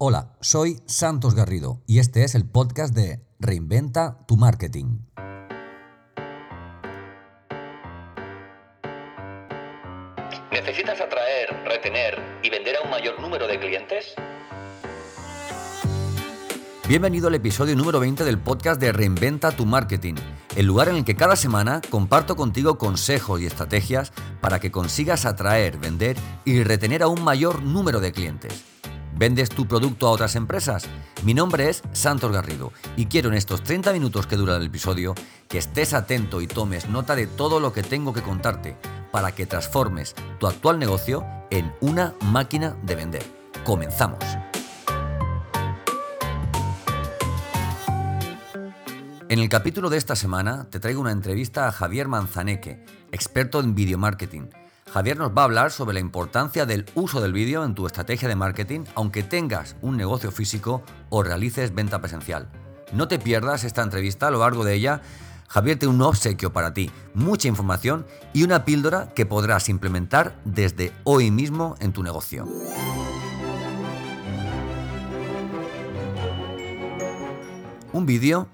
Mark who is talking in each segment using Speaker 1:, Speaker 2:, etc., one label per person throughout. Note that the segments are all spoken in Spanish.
Speaker 1: Hola, soy Santos Garrido y este es el podcast de Reinventa tu Marketing.
Speaker 2: ¿Necesitas atraer, retener y vender a un mayor número de clientes?
Speaker 1: Bienvenido al episodio número 20 del podcast de Reinventa tu Marketing, el lugar en el que cada semana comparto contigo consejos y estrategias para que consigas atraer, vender y retener a un mayor número de clientes. ¿Vendes tu producto a otras empresas? Mi nombre es Santos Garrido y quiero en estos 30 minutos que dura el episodio que estés atento y tomes nota de todo lo que tengo que contarte para que transformes tu actual negocio en una máquina de vender. Comenzamos. En el capítulo de esta semana te traigo una entrevista a Javier Manzaneque, experto en video marketing Javier nos va a hablar sobre la importancia del uso del vídeo en tu estrategia de marketing, aunque tengas un negocio físico o realices venta presencial. No te pierdas esta entrevista, a lo largo de ella Javier tiene un obsequio para ti, mucha información y una píldora que podrás implementar desde hoy mismo en tu negocio. Un vídeo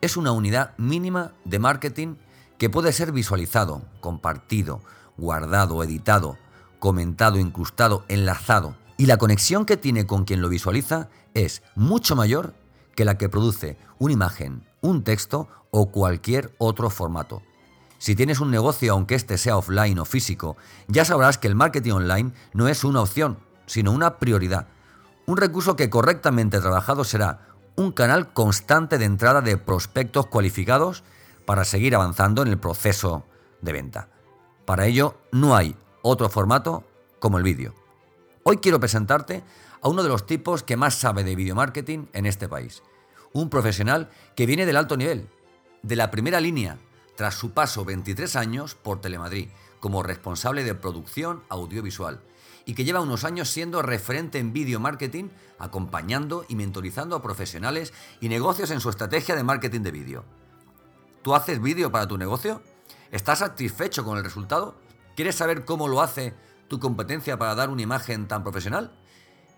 Speaker 1: es una unidad mínima de marketing que puede ser visualizado, compartido, guardado, editado, comentado, incrustado, enlazado. Y la conexión que tiene con quien lo visualiza es mucho mayor que la que produce una imagen, un texto o cualquier otro formato. Si tienes un negocio, aunque este sea offline o físico, ya sabrás que el marketing online no es una opción, sino una prioridad. Un recurso que correctamente trabajado será un canal constante de entrada de prospectos cualificados para seguir avanzando en el proceso de venta. Para ello no hay otro formato como el vídeo. Hoy quiero presentarte a uno de los tipos que más sabe de video marketing en este país. Un profesional que viene del alto nivel, de la primera línea, tras su paso 23 años por Telemadrid como responsable de producción audiovisual y que lleva unos años siendo referente en video marketing, acompañando y mentorizando a profesionales y negocios en su estrategia de marketing de vídeo. ¿Tú haces vídeo para tu negocio? ¿Estás satisfecho con el resultado? ¿Quieres saber cómo lo hace tu competencia para dar una imagen tan profesional?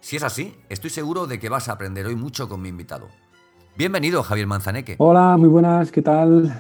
Speaker 1: Si es así, estoy seguro de que vas a aprender hoy mucho con mi invitado. Bienvenido, Javier Manzaneque.
Speaker 3: Hola, muy buenas, ¿qué tal?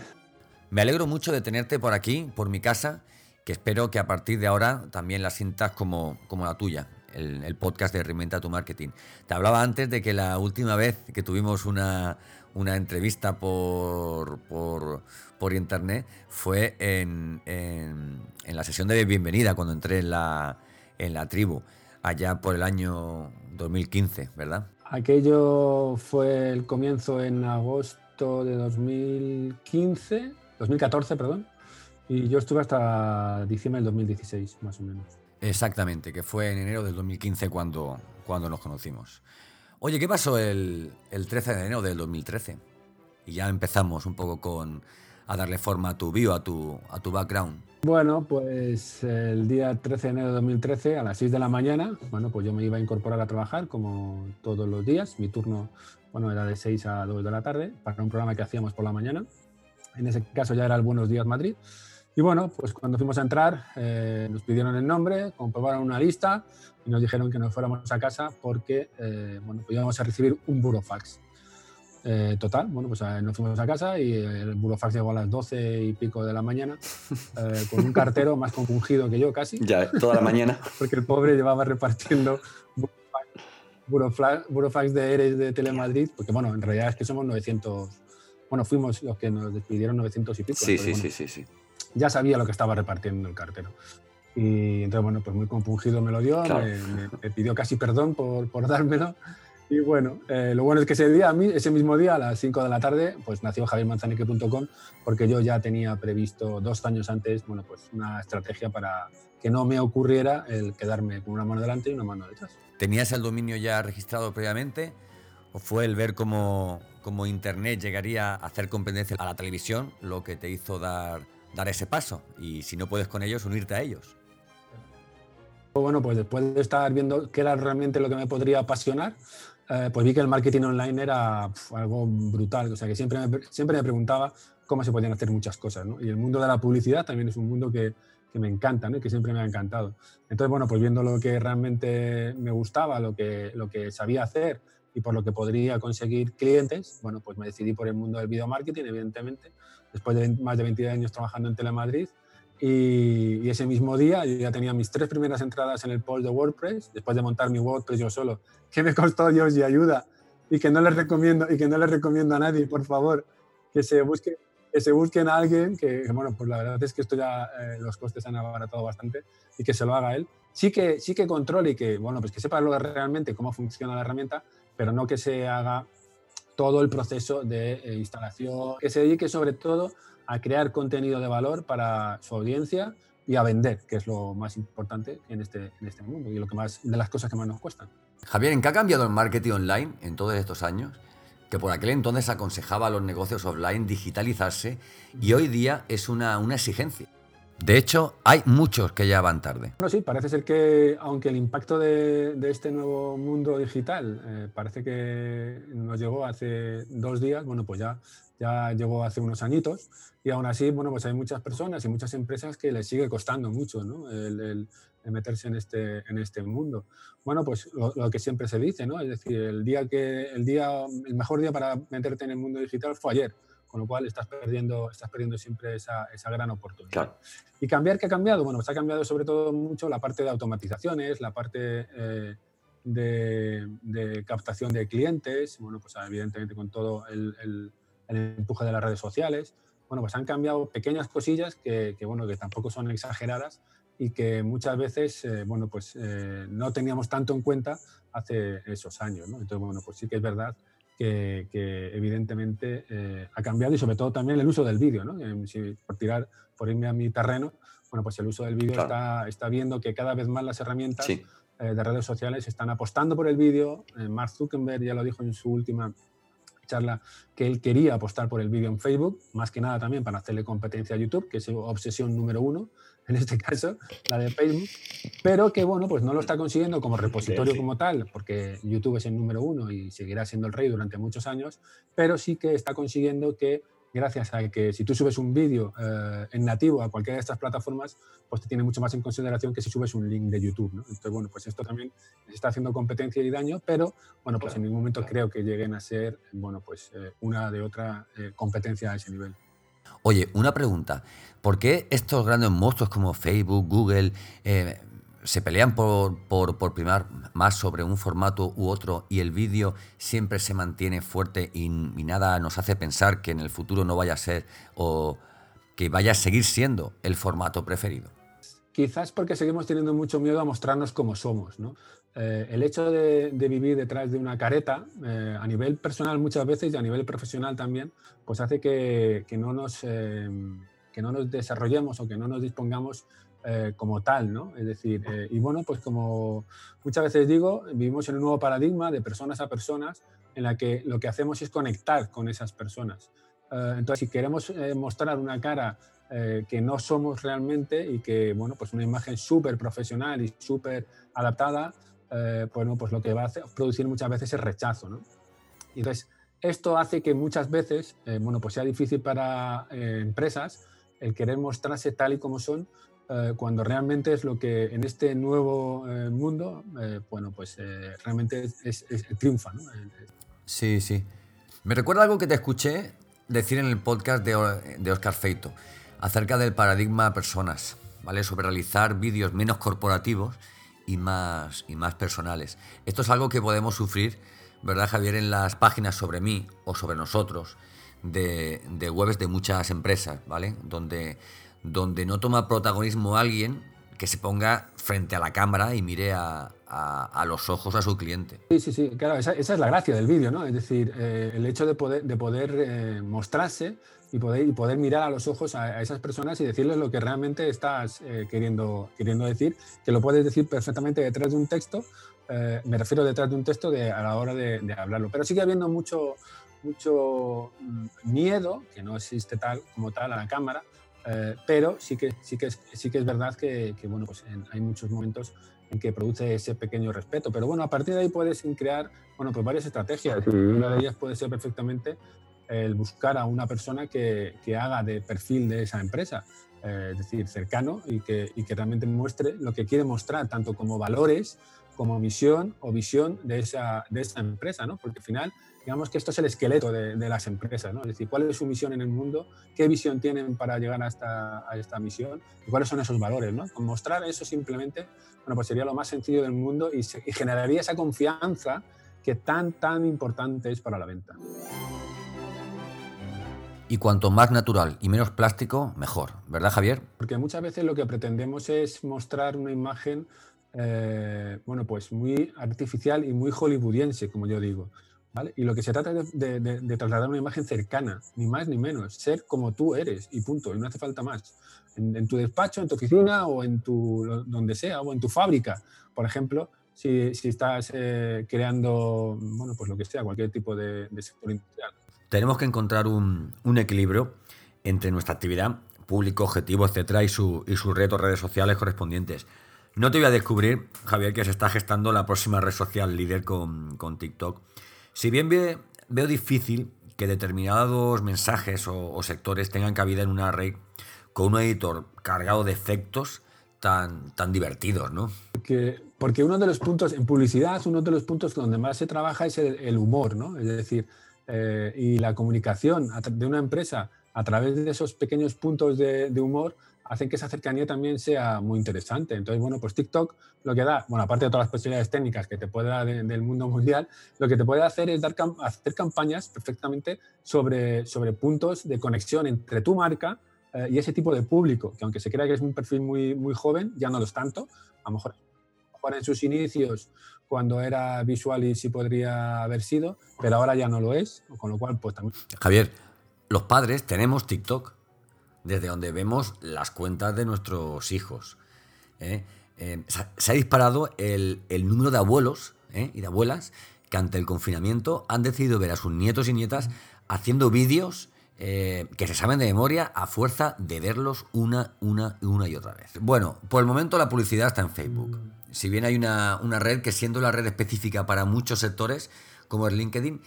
Speaker 1: Me alegro mucho de tenerte por aquí, por mi casa, que espero que a partir de ahora también la sientas como, como la tuya, el, el podcast de Reinventa tu Marketing. Te hablaba antes de que la última vez que tuvimos una, una entrevista por, por, internet fue en, en, la sesión de bienvenida cuando entré en la, en la tribu, allá por el año 2015, ¿verdad?
Speaker 3: Aquello fue el comienzo en agosto de 2015, 2014, perdón, y yo estuve hasta diciembre del 2016, más o menos.
Speaker 1: Exactamente, que fue en enero del 2015 cuando, cuando nos conocimos. Oye, ¿qué pasó el, 13 de enero del 2013? Y ya empezamos un poco con a darle forma a tu bio, a tu, a tu background.
Speaker 3: Bueno, pues el día 13 de enero de 2013 a las 6 de la mañana, bueno, pues yo me iba a incorporar a trabajar como todos los días. Mi turno, bueno, era de 6 a 2 de la tarde para un programa que hacíamos por la mañana. En ese caso ya era el Buenos Días Madrid. Y bueno, pues cuando fuimos a entrar, eh, nos pidieron el nombre, comprobaron una lista y nos dijeron que nos fuéramos a casa porque eh, bueno, pues íbamos a recibir un burofax. Eh, total, bueno, pues nos fuimos a casa y el burofax llegó a las 12 y pico de la mañana con un cartero más compungido que yo casi.
Speaker 2: Ya, toda la mañana.
Speaker 3: porque el pobre llevaba repartiendo burofax, burofax de ERES de Telemadrid, porque bueno, en realidad es que somos 900, bueno, fuimos los que nos despidieron 900 y pico.
Speaker 2: Sí, sí, sí, sí, sí
Speaker 3: ya sabía lo que estaba repartiendo el cartero. Y entonces, bueno, pues muy compungido me lo dio, me, pidió casi perdón por, por dármelo. Y bueno, eh, lo bueno es que ese día, ese mismo día, a las 5 de la tarde, pues nació javiermanzanique.com porque yo ya tenía previsto dos años antes, bueno, pues una estrategia para que no me ocurriera el quedarme con una mano delante y una mano detrás.
Speaker 1: ¿Tenías el dominio ya registrado previamente o fue el ver cómo, cómo Internet llegaría a hacer competencia a la televisión lo que te hizo dar dar ese paso y si no puedes con ellos, unirte a ellos.
Speaker 3: Bueno, pues después de estar viendo qué era realmente lo que me podría apasionar, eh, pues vi que el marketing online era algo brutal. O sea, que siempre me, siempre me preguntaba cómo se podían hacer muchas cosas. ¿no? Y el mundo de la publicidad también es un mundo que, que me encantan y que siempre me ha encantado. Entonces, bueno, pues viendo lo que realmente me gustaba, lo que, lo que sabía hacer y por lo que podría conseguir clientes, bueno, pues me decidí por el mundo del video marketing, evidentemente, después de más de 20 años trabajando en Telemadrid. Y, y, ese mismo día ya tenía mis tres primeras entradas en el post de WordPress, después de montar mi WordPress yo solo, que me costó Dios y ayuda, y que no les recomiendo, y que no les recomiendo a nadie, por favor, que se busque que se busquen a alguien que, bueno, pues la verdad es que esto ya eh, los costes han abaratado bastante y que se lo haga él. Sí que, sí que controle y que, bueno, pues que sepa lo realmente cómo funciona la herramienta, pero no que se haga todo el proceso de eh, instalación, que se dedique sobre todo a crear contenido de valor para su audiencia y a vender, que es lo más importante en este, en este mundo y lo que más, de las cosas que más nos cuestan.
Speaker 1: Javier, ¿en qué ha cambiado el marketing online en todos estos años? que por aquel entonces aconsejaba a los negocios offline digitalizarse y hoy día es una, una exigencia. De hecho, hay muchos que ya van tarde.
Speaker 3: Bueno, sí, parece ser que, aunque el impacto de, este nuevo mundo digital eh, parece que nos llegó hace dos días, bueno, pues ya, ya llegó hace unos añitos y aún así, bueno, pues hay muchas personas y muchas empresas que les sigue costando mucho ¿no? el, el, meterse en este, en este mundo. Bueno, pues lo, lo, que siempre se dice, ¿no? Es decir, el, día que, el, día, el mejor día para meterte en el mundo digital fue ayer con lo cual estás perdiendo, estás perdiendo siempre esa, esa gran oportunidad.
Speaker 1: Claro.
Speaker 3: ¿Y cambiar qué ha cambiado? Bueno, pues ha cambiado sobre todo mucho la parte de automatizaciones, la parte eh, de, de, captación de clientes, bueno, pues evidentemente con todo el, el, el, empuje de las redes sociales. Bueno, pues han cambiado pequeñas cosillas que, que bueno, que tampoco son exageradas y que muchas veces, eh, bueno, pues eh, no teníamos tanto en cuenta hace esos años, ¿no? Entonces, bueno, pues sí que es verdad que, que evidentemente eh, ha cambiado y sobre todo también el uso del vídeo, ¿no? Eh, si, por tirar, por irme a mi terreno, bueno, pues el uso del vídeo claro. está, está, viendo que cada vez más las herramientas sí. eh, de redes sociales están apostando por el vídeo. Eh, Mark Zuckerberg ya lo dijo en su última charla que él quería apostar por el vídeo en Facebook, más que nada también para hacerle competencia a YouTube, que es su obsesión número uno, en este caso, la de Facebook, pero que bueno, pues no lo está consiguiendo como repositorio como tal, porque YouTube es el número uno y seguirá siendo el rey durante muchos años, pero sí que está consiguiendo que gracias a que si tú subes un vídeo eh, en nativo a cualquiera de estas plataformas, pues te tiene mucho más en consideración que si subes un link de YouTube. ¿no? Entonces, bueno, pues esto también está haciendo competencia y daño, pero bueno, pues claro, en ningún momento claro. creo que lleguen a ser, bueno, pues eh, una de otra eh, competencia a ese nivel.
Speaker 1: Oye, una pregunta. ¿Por qué estos grandes monstruos como Facebook, Google, eh, se pelean por, primar más sobre un formato u otro y el vídeo siempre se mantiene fuerte y, y, nada nos hace pensar que en el futuro no vaya a ser o que vaya a seguir siendo el formato preferido?
Speaker 3: Quizás porque seguimos teniendo mucho miedo a mostrarnos como somos, ¿no? Eh, el hecho de, de, vivir detrás de una careta, eh, a nivel personal muchas veces y a nivel profesional también, pues hace que, que no, nos, eh, que no nos desarrollemos o que no nos dispongamos eh, como tal, ¿no? Es decir, eh, y bueno, pues como muchas veces digo, vivimos en un nuevo paradigma de personas a personas en la que lo que hacemos es conectar con esas personas. Eh, entonces, si queremos mostrar una cara que no somos realmente y que, bueno, pues una imagen súper profesional y súper adaptada, eh, bueno, pues lo que va a producir muchas veces es rechazo. ¿no? Y entonces, esto hace que muchas veces eh, bueno, pues sea difícil para eh, empresas el querer mostrarse tal y como son eh, cuando realmente es lo que en este nuevo eh, mundo, bueno, pues realmente es, es, triunfa.
Speaker 1: Sí, sí. Me recuerda algo que te escuché decir en el podcast de, de Oscar Feito acerca del paradigma personas, ¿vale? Sobre realizar vídeos menos corporativos y más, y más personales. Esto es algo que podemos sufrir, ¿verdad, Javier? En las páginas sobre mí o sobre nosotros de, webs de muchas empresas, ¿vale? Donde, donde no toma protagonismo alguien que se ponga frente a la cámara y mire a, a, a, los ojos a su cliente.
Speaker 3: Sí, sí, sí, claro, esa, esa es la gracia del vídeo, ¿no? Es decir, eh, el hecho de poder, de poder eh, mostrarse y poder, y poder mirar a los ojos a, a, esas personas y decirles lo que realmente estás eh, queriendo, queriendo decir, que lo puedes decir perfectamente detrás de un texto, eh, me refiero detrás de un texto de, a la hora de, de, hablarlo, pero sigue habiendo mucho, mucho mm, miedo, que no existe tal como tal a la cámara, eh, pero sí que, sí, que es, sí que es verdad que, que bueno, pues en, hay muchos momentos en que produce ese pequeño respeto. Pero bueno, a partir de ahí puedes crear bueno, pues varias estrategias. Y una de ellas puede ser perfectamente el buscar a una persona que, que, haga de perfil de esa empresa. eh, es decir, cercano y que, y que realmente muestre lo que quiere mostrar, tanto como valores, como misión o visión de esa, de esa empresa, ¿no? Porque al final, digamos que esto es el esqueleto de, de, las empresas, ¿no? Es decir, cuál es su misión en el mundo, qué visión tienen para llegar a esta, a esta misión y cuáles son esos valores, ¿no? Con mostrar eso simplemente, bueno, pues sería lo más sencillo del mundo y, se, y generaría esa confianza que tan, tan importante es para la venta.
Speaker 1: Y cuanto más natural y menos plástico, mejor, ¿verdad Javier?
Speaker 3: Porque muchas veces lo que pretendemos es mostrar una imagen, eh, bueno, pues muy artificial y muy hollywoodiense, como yo digo. ¿vale? Y lo que se trata es de, trasladar una imagen cercana, ni más ni menos, ser como tú eres y punto, y no hace falta más. En, tu despacho, en tu oficina o en tu, donde sea, o en tu fábrica, por ejemplo, si, si estás eh, creando, bueno, pues lo que sea, cualquier tipo de, sector industrial
Speaker 1: tenemos que encontrar un, equilibrio entre nuestra actividad, público, objetivo, etcétera, y, y sus retos, redes sociales correspondientes. No te voy a descubrir, Javier, que se está gestando la próxima red social líder con, con TikTok. Si bien ve, veo difícil que determinados mensajes o, sectores tengan cabida en una red con un editor cargado de efectos tan, tan divertidos, ¿no?
Speaker 3: Porque, porque uno de los puntos, en publicidad, uno de los puntos donde más se trabaja es el, humor, ¿no? Es decir, eh, y la comunicación de una empresa a través de esos pequeños puntos de, humor hacen que esa cercanía también sea muy interesante. Entonces, bueno, pues TikTok lo que da, bueno, aparte de todas las posibilidades técnicas que te puede dar de, del mundo mundial, lo que te puede hacer es dar, hacer campañas perfectamente sobre, sobre puntos de conexión entre tu marca eh, y ese tipo de público, que aunque se crea que es un perfil muy, muy joven, ya no lo es tanto, a lo mejor en sus inicios cuando era visual y sí podría haber sido, pero ahora ya no lo es, con lo cual pues también...
Speaker 1: Javier, los padres tenemos TikTok, desde donde vemos las cuentas de nuestros hijos. ¿eh? Eh, se ha disparado el, el número de abuelos ¿eh? y de abuelas que ante el confinamiento han decidido ver a sus nietos y nietas haciendo vídeos eh, que se saben de memoria a fuerza de verlos una, una, una y otra vez. Bueno, por el momento la publicidad está en Facebook. Si bien hay una, una red que siendo la red específica para muchos sectores, como es LinkedIn,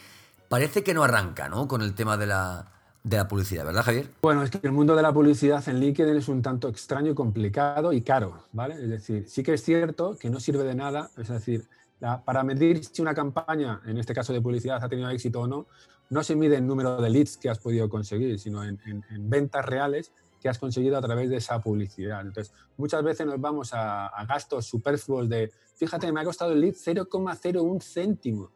Speaker 1: parece que no arranca ¿no? con el tema de la, de la publicidad, ¿verdad, Javier?
Speaker 3: Bueno, es que el mundo de la publicidad en LinkedIn es un tanto extraño, complicado y caro, ¿vale? Es decir, sí que es cierto que no sirve de nada, es decir, para medir si una campaña, en este caso de publicidad, ha tenido éxito o no, no se mide en número de leads que has podido conseguir, sino en, ventas reales que has conseguido a través de esa publicidad. Entonces, muchas veces nos vamos a, a gastos superfluos de, fíjate, me ha costado el lead 0,01 céntimo.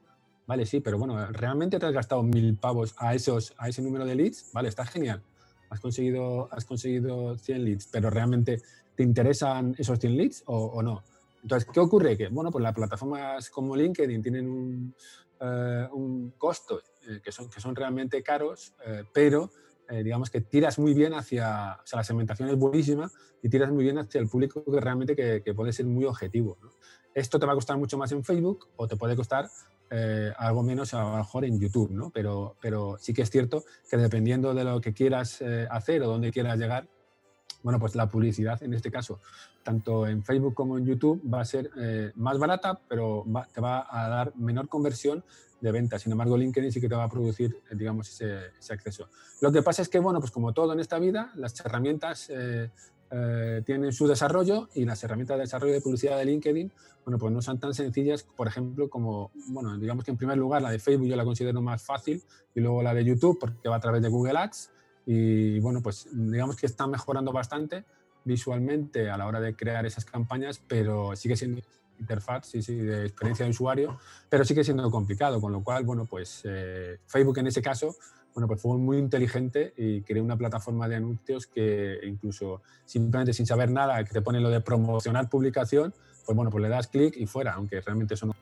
Speaker 3: Vale, sí, pero bueno, realmente te has gastado mil pavos a, esos, a ese número de leads, vale, está genial. Has conseguido, has conseguido 100 leads, pero realmente te interesan esos 100 leads o, no. Entonces, ¿qué ocurre? Que, bueno, pues las plataformas como LinkedIn tienen un, uh, un costo eh, que, son, que son realmente caros, eh, pero eh, digamos que tiras muy bien hacia, o sea, la segmentación es buenísima y tiras muy bien hacia el público que realmente que, que puede ser muy objetivo. Esto te va a costar mucho más en Facebook o te puede costar eh, algo menos a lo mejor en YouTube, ¿no? Pero, pero sí que es cierto que dependiendo de lo que quieras eh, hacer o dónde quieras llegar, bueno, pues la publicidad en este caso, tanto en Facebook como en YouTube, va a ser eh, más barata, pero va, te va a dar menor conversión de ventas. Sin embargo, LinkedIn sí que te va a producir, digamos, ese, acceso. Lo que pasa es que, bueno, pues como todo en esta vida, las herramientas eh, tienen su desarrollo y las herramientas de desarrollo de publicidad de LinkedIn, bueno, pues no son tan sencillas, por ejemplo, como, bueno, digamos que en primer lugar la de Facebook yo la considero más fácil y luego la de YouTube porque va a través de Google Ads y bueno, pues digamos que está mejorando bastante visualmente a la hora de crear esas campañas, pero sigue siendo interfaz, sí, sí, de experiencia de usuario, pero sigue siendo complicado, con lo cual, bueno, pues eh, Facebook en ese caso, bueno, pues fue muy inteligente y creó una plataforma de anuncios que incluso simplemente sin saber nada, que te pone lo de promocionar publicación, pues bueno, pues le das clic y fuera, aunque realmente eso no...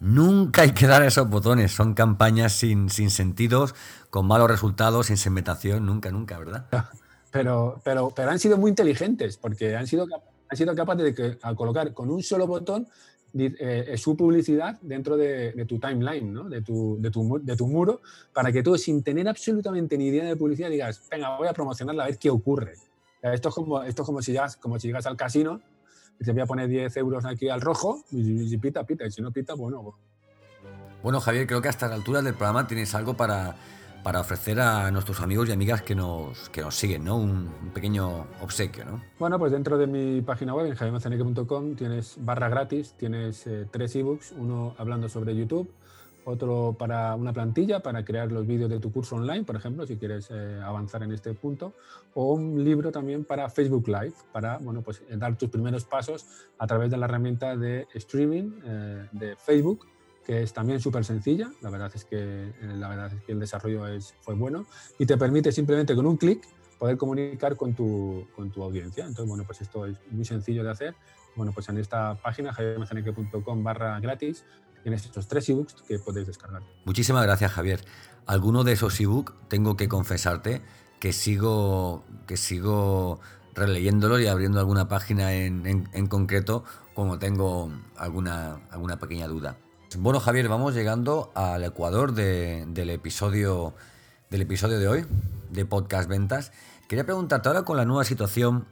Speaker 1: Nunca hay que dar esos botones, son campañas sin, sin sentidos, con malos resultados, sin segmentación, nunca, nunca, ¿verdad?
Speaker 3: Pero, pero, pero han sido muy inteligentes, porque han sido, han sido capaces de que, al colocar con un solo botón eh, su publicidad dentro de, de tu timeline, ¿no? de, tu, de, tu, de, tu, muro, para que tú, sin tener absolutamente ni idea de publicidad, digas, venga, voy a promocionarla a ver qué ocurre. Esto es como, esto es como, si, llegas, como si llegas al casino y te voy a poner 10 euros aquí al rojo y, si pita, pita, y si no pita, bueno.
Speaker 1: Bueno, Javier, creo que hasta la altura del programa tienes algo para, para ofrecer a nuestros amigos y amigas que nos, que nos siguen, ¿no? Un, pequeño obsequio, ¿no?
Speaker 3: Bueno, pues dentro de mi página web, en javiermazaneque.com, tienes barra gratis, tienes eh, tres ebooks, uno hablando sobre YouTube, otro para una plantilla para crear los vídeos de tu curso online, por ejemplo, si quieres eh, avanzar en este punto, o un libro también para Facebook Live, para bueno, pues, eh, dar tus primeros pasos a través de la herramienta de streaming de Facebook que es también súper sencilla, la verdad, es que, eh, la verdad es que el desarrollo es, fue bueno y te permite simplemente con un clic poder comunicar con tu, con tu audiencia. Entonces, bueno, pues esto es muy sencillo de hacer. Bueno, pues en esta página, javiermazaneque.com barra gratis, tienes estos tres ebooks que podéis descargar.
Speaker 1: Muchísimas gracias, Javier. Alguno de esos ebooks tengo que confesarte que sigo, que sigo releyéndolos y abriendo alguna página en, en, en concreto como tengo alguna, alguna pequeña duda. Bueno, Javier, vamos llegando al ecuador del, episodio, del episodio de hoy, de Podcast Ventas. Quería preguntarte ahora con la nueva situación,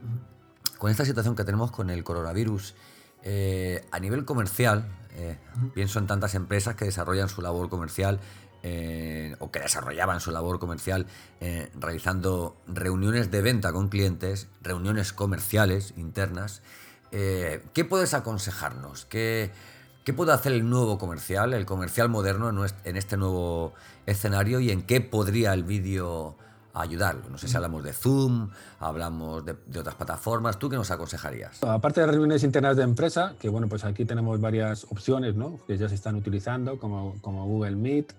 Speaker 1: con esta situación que tenemos con el coronavirus, eh, a nivel comercial, eh, pienso en tantas empresas que desarrollan su labor comercial eh, o que desarrollaban su labor comercial realizando reuniones de venta con clientes, reuniones comerciales internas. ¿Qué puedes aconsejarnos? ¿Qué, ¿Qué puede hacer el nuevo comercial, el comercial moderno en este nuevo escenario y en qué podría el vídeo ayudar? No sé si hablamos de Zoom, hablamos de, otras plataformas. ¿Tú qué nos aconsejarías?
Speaker 3: Aparte de reuniones internas de empresa, que bueno, pues aquí tenemos varias opciones ¿no? que ya se están utilizando, como, como Google Meet,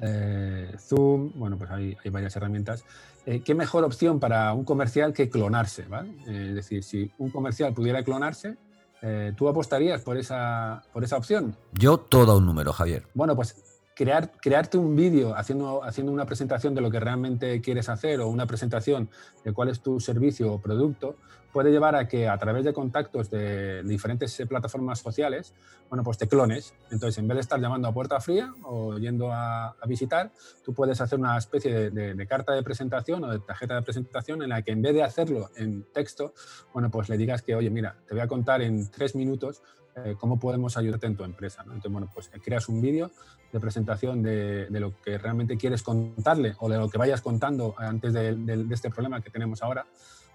Speaker 3: eh, Zoom, bueno, pues hay, hay varias herramientas. Eh, ¿Qué mejor opción para un comercial que clonarse? ¿vale? Eh, es decir, si un comercial pudiera clonarse, eh, ¿Tú apostarías por esa, por esa opción?
Speaker 1: Yo todo un número, Javier.
Speaker 3: Bueno, pues crear, crearte un vídeo haciendo, haciendo una presentación de lo que realmente quieres hacer o una presentación de cuál es tu servicio o producto, puede llevar a que a través de contactos de diferentes eh, plataformas sociales, bueno, pues te clones. Entonces, en vez de estar llamando a puerta fría o yendo a, visitar, tú puedes hacer una especie de, carta de presentación o de tarjeta de presentación en la que en vez de hacerlo en texto, bueno, pues le digas que, oye, mira, te voy a contar en tres minutos eh, cómo podemos ayudarte en tu empresa. Entonces, bueno, pues creas un vídeo de presentación de, lo que realmente quieres contarle o de lo que vayas contando antes de, este problema que tenemos ahora.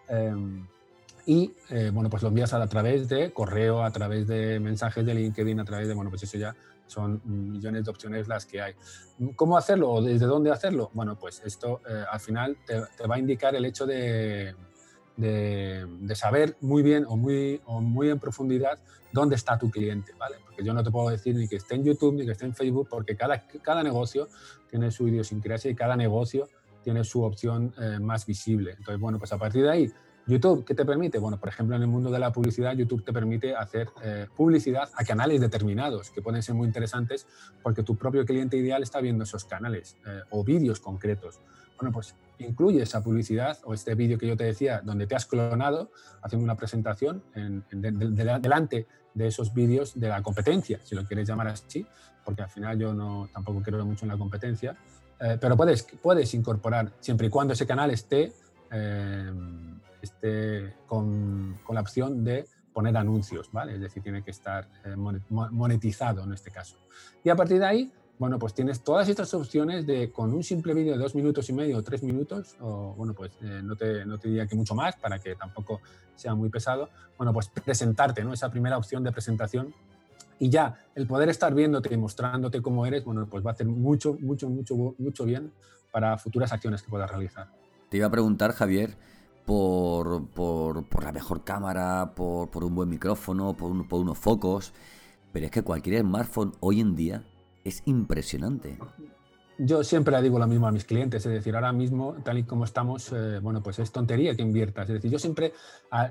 Speaker 3: Em, y eh, bueno, pues lo envías a, través de correo, a través de mensajes de LinkedIn, a través de, bueno, pues eso ya son millones de opciones las que hay. ¿Cómo hacerlo o desde dónde hacerlo? Bueno, pues esto eh, al final te, va a indicar el hecho de, de, saber muy bien o muy, o muy en profundidad dónde está tu cliente, ¿vale? Porque yo no te puedo decir ni que esté en YouTube ni que esté en Facebook, porque cada, cada negocio tiene su idiosincrasia y cada negocio tiene su opción eh, más visible. Entonces, bueno, pues a partir de ahí YouTube, ¿qué te permite? Bueno, por ejemplo, en el mundo de la publicidad, YouTube te permite hacer eh, publicidad a canales determinados, que pueden ser muy interesantes porque tu propio cliente ideal está viendo esos canales eh, o vídeos concretos. Bueno, pues incluye esa publicidad o este vídeo que yo te decía, donde te has clonado haciendo una presentación en, delante de esos vídeos de la competencia, si lo quieres llamar así, porque al final yo no, tampoco creo mucho en la competencia, eh, pero puedes, puedes incorporar, siempre y cuando ese canal esté esté con, con, la opción de poner anuncios, ¿vale? Es decir, tiene que estar eh, monetizado en este caso. Y a partir de ahí, bueno, pues tienes todas estas opciones de con un simple vídeo de dos minutos y medio o tres minutos, o bueno, pues eh, no, te, no, te, diría que mucho más para que tampoco sea muy pesado, bueno, pues presentarte, ¿no? Esa primera opción de presentación y ya el poder estar viéndote y mostrándote cómo eres, bueno, pues va a hacer mucho, mucho, mucho, mucho bien para futuras acciones que puedas realizar.
Speaker 1: Te iba a preguntar, Javier, por, por, la mejor cámara, por, por, un buen micrófono, por, por unos focos. Pero es que cualquier smartphone hoy en día es impresionante.
Speaker 3: Yo siempre le digo lo mismo a mis clientes, es decir, ahora mismo, tal y como estamos, eh, bueno, pues es tontería que inviertas. Es decir, yo siempre,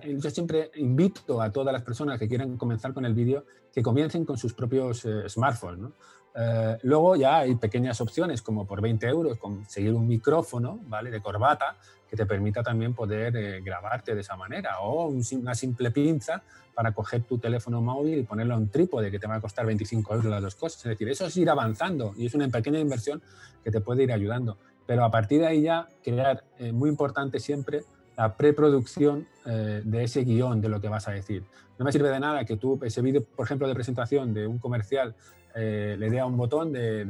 Speaker 3: yo siempre invito a todas las personas que quieran comenzar con el vídeo que comiencen con sus propios eh, smartphones. ¿no? Eh, luego ya hay pequeñas opciones como por 20 euros conseguir un micrófono ¿vale? de corbata que te permita también poder eh, grabarte de esa manera o una simple pinza para coger tu teléfono móvil y ponerlo a un trípode que te va a costar 25 euros las dos cosas. Es decir, eso es ir avanzando y es una pequeña inversión que te puede ir ayudando. Pero a partir de ahí ya crear, eh, muy importante siempre, la preproducción de ese guion de lo que vas a decir. No me sirve de nada que tú, ese vídeo, por ejemplo, de presentación de un comercial eh, le dé a un botón de,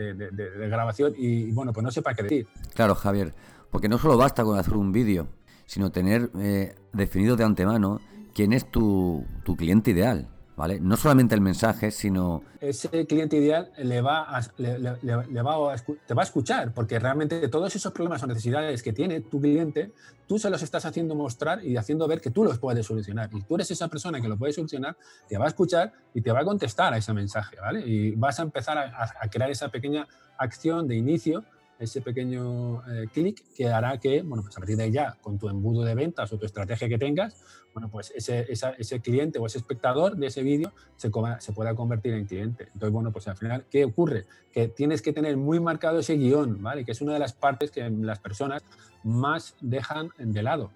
Speaker 3: grabación y, bueno, pues no sepa qué decir.
Speaker 1: Claro, Javier, porque no solo basta con hacer un vídeo, sino tener eh, definido de antemano quién es tu, tu cliente ideal. No solamente el mensaje, sino...
Speaker 3: Ese cliente ideal le va a, le, va te va a escuchar, porque realmente todos esos problemas o necesidades que tiene tu cliente, tú se los estás haciendo mostrar y haciendo ver que tú los puedes solucionar. Y tú eres esa persona que lo puede solucionar, te va a escuchar y te va a contestar a ese mensaje, ¿vale? Y vas a empezar a crear esa pequeña acción de inicio ese pequeño eh, clic que hará que, bueno, pues a partir de ya, con tu embudo de ventas o tu estrategia que tengas, bueno, pues ese, ese cliente o ese espectador de ese vídeo se, se pueda convertir en cliente. Entonces, bueno, pues al final, ¿qué ocurre? Que tienes que tener muy marcado ese guion, ¿vale? Que es una de las partes que las personas más dejan de lado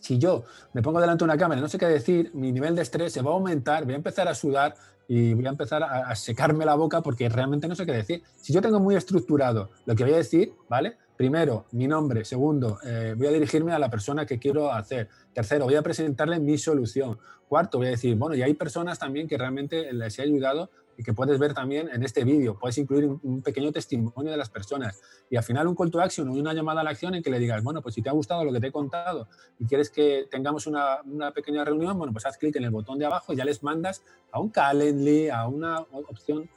Speaker 3: si yo me pongo delante de una cámara y no sé qué decir, mi nivel de estrés se va a aumentar, voy a empezar a sudar y voy a empezar a, secarme la boca porque realmente no sé qué decir. Si yo tengo muy estructurado lo que voy a decir, ¿vale? Primero, mi nombre. Segundo, eh, voy a dirigirme a la persona que quiero hacer. Tercero, voy a presentarle mi solución. Cuarto, voy a decir, bueno, y hay personas también que realmente les he ayudado y que puedes ver también en este vídeo. Puedes incluir un, pequeño testimonio de las personas y al final un call to action o una llamada a la acción en que le digas, bueno, pues si te ha gustado lo que te he contado y quieres que tengamos una, una pequeña reunión, bueno, pues haz clic en el botón de abajo y ya les mandas a un Calendly, a una opción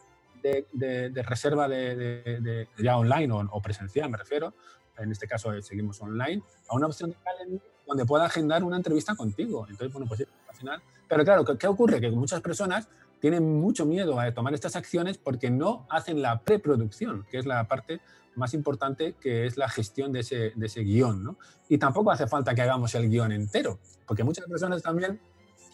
Speaker 3: de, de, reserva de, ya online o, o, presencial, me refiero. En este caso eh, seguimos online, a una opción de Calendly donde pueda agendar una entrevista contigo. Entonces, bueno, pues al final... Pero claro, ¿qué, qué ocurre? Que muchas personas tienen mucho miedo a tomar estas acciones porque no hacen la preproducción, que es la parte más importante, que es la gestión de ese, de ese guion. ¿no? Y tampoco hace falta que hagamos el guion entero, porque muchas personas también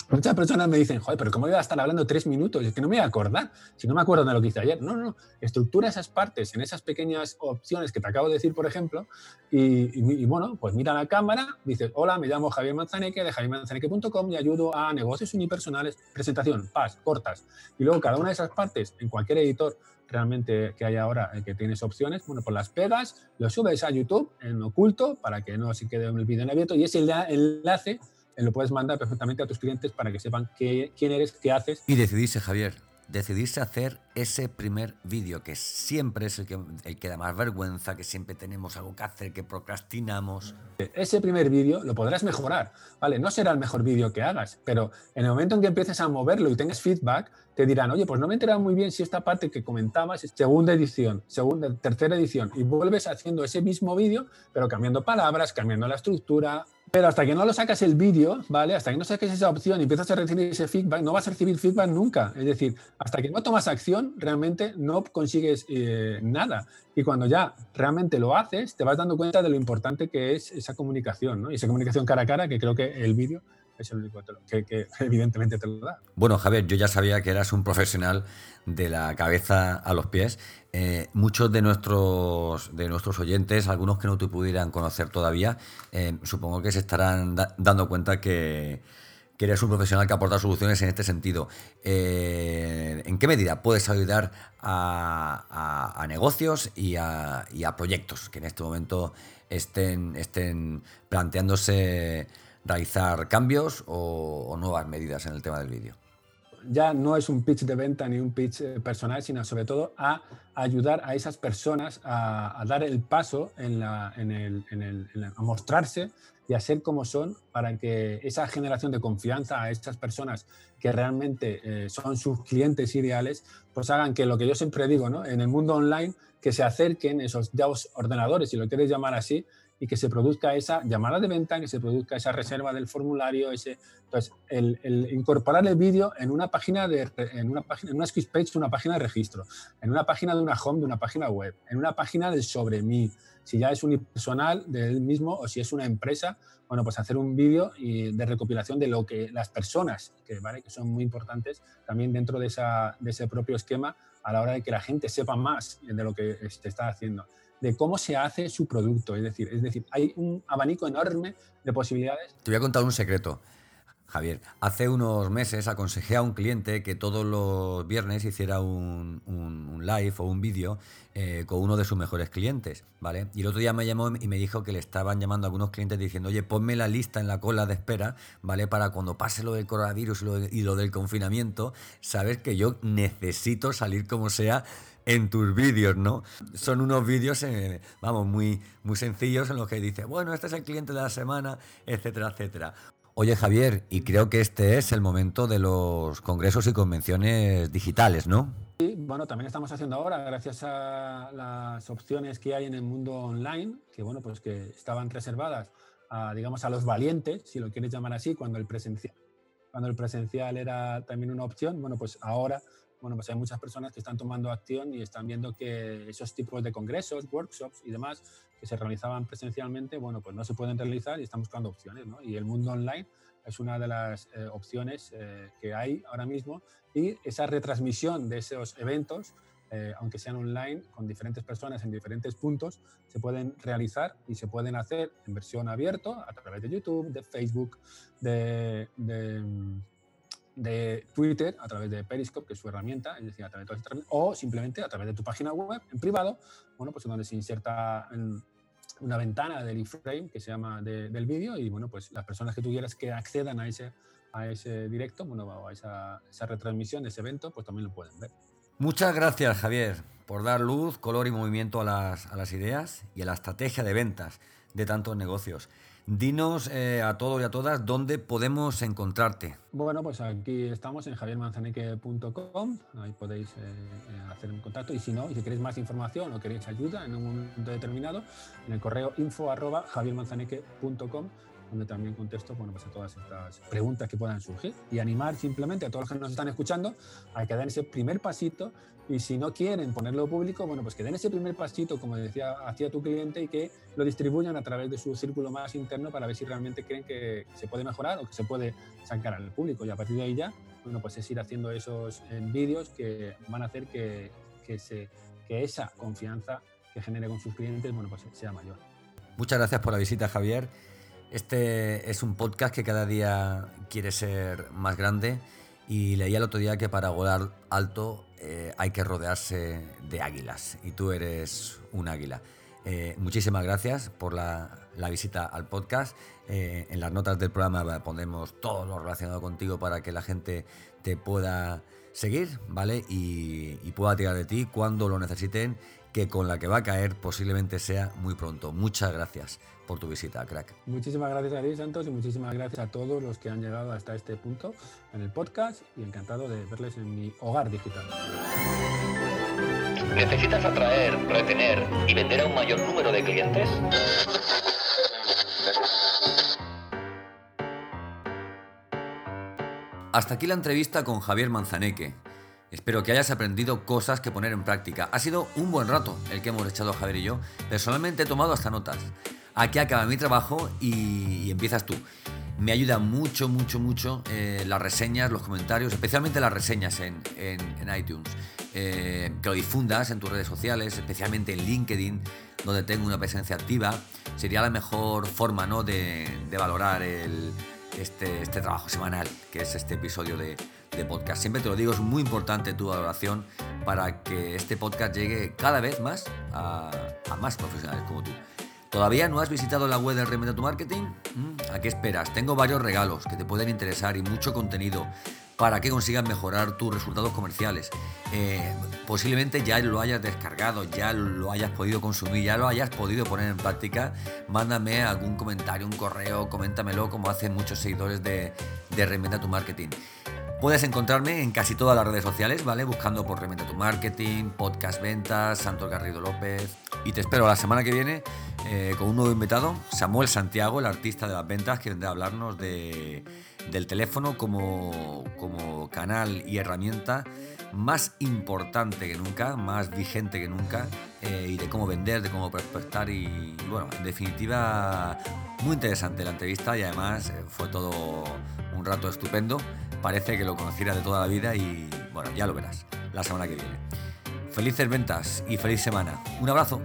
Speaker 3: Muchas personas me dicen, joder, pero ¿cómo voy a estar hablando tres minutos? Es que no me voy a acordar, si no me acuerdo de lo que hice ayer. No, no, no. Estructura esas partes en esas pequeñas opciones que te acabo de decir, por ejemplo, y, bueno, pues mira la cámara, dices, hola, me llamo Javier Manzaneque de javiermanzaneque.com y ayudo a negocios unipersonales, presentación, paz, cortas. Y luego cada una de esas partes, en cualquier editor realmente que hay ahora eh, que tienes opciones, bueno, pues las pegas, lo subes a YouTube en oculto para que no se quede el vídeo en abierto y ese enlace lo puedes mandar perfectamente a tus clientes para que sepan qué, quién eres, qué haces.
Speaker 1: Y decidirse, Javier, decidirse hacer ese primer vídeo, que siempre es el que, el que da más vergüenza, que siempre tenemos algo que hacer, que procrastinamos.
Speaker 3: Ese primer vídeo lo podrás mejorar, ¿vale? No será el mejor vídeo que hagas, pero en el momento en que empieces a moverlo y tengas feedback, te dirán, oye, pues no me he enterado muy bien si esta parte que comentabas es segunda edición, segunda, tercera edición, y vuelves haciendo ese mismo vídeo, pero cambiando palabras, cambiando la estructura, pero hasta que no lo sacas el vídeo, ¿vale? Hasta que no saques esa opción y empiezas a recibir ese feedback, no vas a recibir feedback nunca. Es decir, hasta que no tomas acción, realmente no consigues eh, nada. Y cuando ya realmente lo haces, te vas dando cuenta de lo importante que es esa comunicación, ¿no? Y esa comunicación cara a cara, que creo que el vídeo es el único que, evidentemente te lo da.
Speaker 1: Bueno, Javier, yo ya sabía que eras un profesional de la cabeza a los pies. Eh, muchos de nuestros, de nuestros oyentes, algunos que no te pudieran conocer todavía, eh, supongo que se estarán dando cuenta que, eres un profesional que aporta soluciones en este sentido. Eh, ¿En qué medida puedes ayudar a, negocios y a, proyectos que en este momento estén, estén planteándose realizar cambios o, nuevas medidas en el tema del vídeo?
Speaker 3: Ya no es un pitch de venta ni un pitch eh, personal, sino sobre todo a ayudar a esas personas a, dar el paso en, la, en, el, en, el, a mostrarse y a ser como son para que esa generación de confianza a estas personas que realmente eh, son sus clientes ideales, pues hagan que lo que yo siempre digo, ¿no? en el mundo online, que se acerquen esos dos ordenadores, si lo quieres llamar así, y que se produzca esa llamada de venta, que se produzca esa reserva del formulario, ese, entonces el, incorporar el vídeo en una página de en una página en una squeeze page, una página de registro, en una página de una home, de una página web, en una página del sobre mí, si ya es unipersonal del mismo o si es una empresa, bueno, pues hacer un vídeo de recopilación de lo que las personas, que, ¿vale? que son muy importantes también dentro de, esa, de ese propio esquema a la hora de que la gente sepa más de lo que se está haciendo de cómo se hace su producto. Es decir, es decir, hay un abanico enorme de posibilidades.
Speaker 1: Te voy a contar un secreto. Javier, hace unos meses aconsejé a un cliente que todos los viernes hiciera un, live o un vídeo eh, con uno de sus mejores clientes, ¿vale? Y el otro día me llamó y me dijo que le estaban llamando a algunos clientes diciendo, oye, ponme la lista en la cola de espera, ¿vale? Para cuando pase lo del coronavirus y lo, y lo del confinamiento, sabes que yo necesito salir como sea en tus vídeos, ¿no? Son unos vídeos, eh, vamos, muy, muy sencillos en los que dice, bueno, este es el cliente de la semana, etcétera, etcétera. Oye Javier, y creo que este es el momento de los congresos y convenciones digitales, ¿no?
Speaker 3: Sí, bueno, también estamos haciendo ahora, gracias a las opciones que hay en el mundo online, que bueno, pues que estaban reservadas a, digamos, a los valientes, si lo quieres llamar así, cuando el presencial, cuando el presencial era también una opción, bueno, pues ahora bueno, pues hay muchas personas que están tomando acción y están viendo que esos tipos de congresos, workshops y demás que se realizaban presencialmente, bueno, pues no se pueden realizar y están buscando opciones, ¿no? Y el mundo online es una de las eh, opciones eh, que hay ahora mismo y esa retransmisión de esos eventos, eh, aunque sean online, con diferentes personas en diferentes puntos, se pueden realizar y se pueden hacer en versión abierta a través de YouTube, de Facebook, de de Twitter a través de Periscope, que es su herramienta, es decir, a través de o simplemente a través de tu página web en privado, bueno, pues donde se inserta una ventana del iframe que se llama del vídeo y bueno, pues las personas que tú quieras que accedan a ese, a ese directo, bueno, a esa, esa retransmisión de ese evento, pues también lo pueden ver.
Speaker 1: Muchas gracias, Javier, por dar luz, color y movimiento a las, a las ideas y a la estrategia de ventas de tantos negocios. Dinos eh, a todos y a todas dónde podemos encontrarte.
Speaker 3: Bueno, pues aquí estamos en javiermanzaneque.com, ahí podéis eh, eh, hacer un contacto y si no, y si queréis más información o queréis ayuda en un momento determinado, en el correo info javiermanzaneque.com donde también contesto bueno, pues a todas estas preguntas que puedan surgir y animar simplemente a todos los que nos están escuchando a que den ese primer pasito y si no quieren ponerlo público, bueno, pues que den ese primer pasito, como decía, hacia tu cliente y que lo distribuyan a través de su círculo más interno para ver si realmente creen que se puede mejorar o que se puede sacar al público y a partir de ahí ya, bueno, pues es ir haciendo esos eh, vídeos que van a hacer que, que, se, que esa confianza que genere con sus clientes, bueno, pues sea mayor.
Speaker 1: Muchas gracias por la visita, Javier. Este es un podcast que cada día quiere ser más grande y leía el otro día que para volar alto eh, hay que rodearse de águilas y tú eres un águila. Eh, muchísimas gracias por la, visita al podcast. Eh, en las notas del programa pondremos todo lo relacionado contigo para que la gente te pueda seguir, ¿vale? Y, y pueda tirar de ti cuando lo necesiten, que con la que va a caer posiblemente sea muy pronto. Muchas gracias por tu visita, crack.
Speaker 3: Muchísimas gracias a ti, Santos, y muchísimas gracias a todos los que han llegado hasta este punto en el podcast y encantado de verles en mi hogar digital.
Speaker 2: ¿Necesitas atraer, retener y vender a un mayor número de clientes?
Speaker 1: Hasta aquí la entrevista con Javier Manzaneque. Espero que hayas aprendido cosas que poner en práctica. Ha sido un buen rato el que hemos echado Javier y yo. Personalmente he tomado hasta notas aquí acaba mi trabajo y, empiezas tú. Me ayuda mucho, mucho, mucho eh, las reseñas, los comentarios, especialmente las reseñas en, iTunes. Eh, que lo difundas en tus redes sociales, especialmente en LinkedIn, donde tengo una presencia activa. Sería la mejor forma ¿no? de, valorar este, este, trabajo semanal, que es este episodio de, podcast. Siempre te lo digo, es muy importante tu valoración para que este podcast llegue cada vez más a más profesionales como tú. ¿Todavía no has visitado la web de Reinventa tu Marketing? Mm, ¿A qué esperas? Tengo varios regalos que te pueden interesar y mucho contenido para que consigas mejorar tus resultados comerciales. Eh, posiblemente ya lo hayas descargado, ya lo hayas podido consumir, ya lo hayas podido poner en práctica. Mándame algún comentario, un correo, coméntamelo como hacen muchos seguidores de, de Reinventa tu Marketing. Puedes encontrarme en casi todas las redes sociales, ¿vale? Buscando por Reinventa tu Marketing, Podcast Ventas, Santos Garrido López. Y te espero la semana que viene eh, con un nuevo invitado, Samuel Santiago, el artista de las ventas, que vendrá a hablarnos de, del teléfono como, como canal y herramienta más importante que nunca, más vigente que nunca, eh, y de cómo vender, de cómo prospectar y, bueno, en definitiva, muy interesante la entrevista y además eh, fue todo un rato estupendo. Parece que lo conociera de toda la vida y, bueno, ya lo verás la semana que viene. Felices ventas y feliz semana. Un abrazo.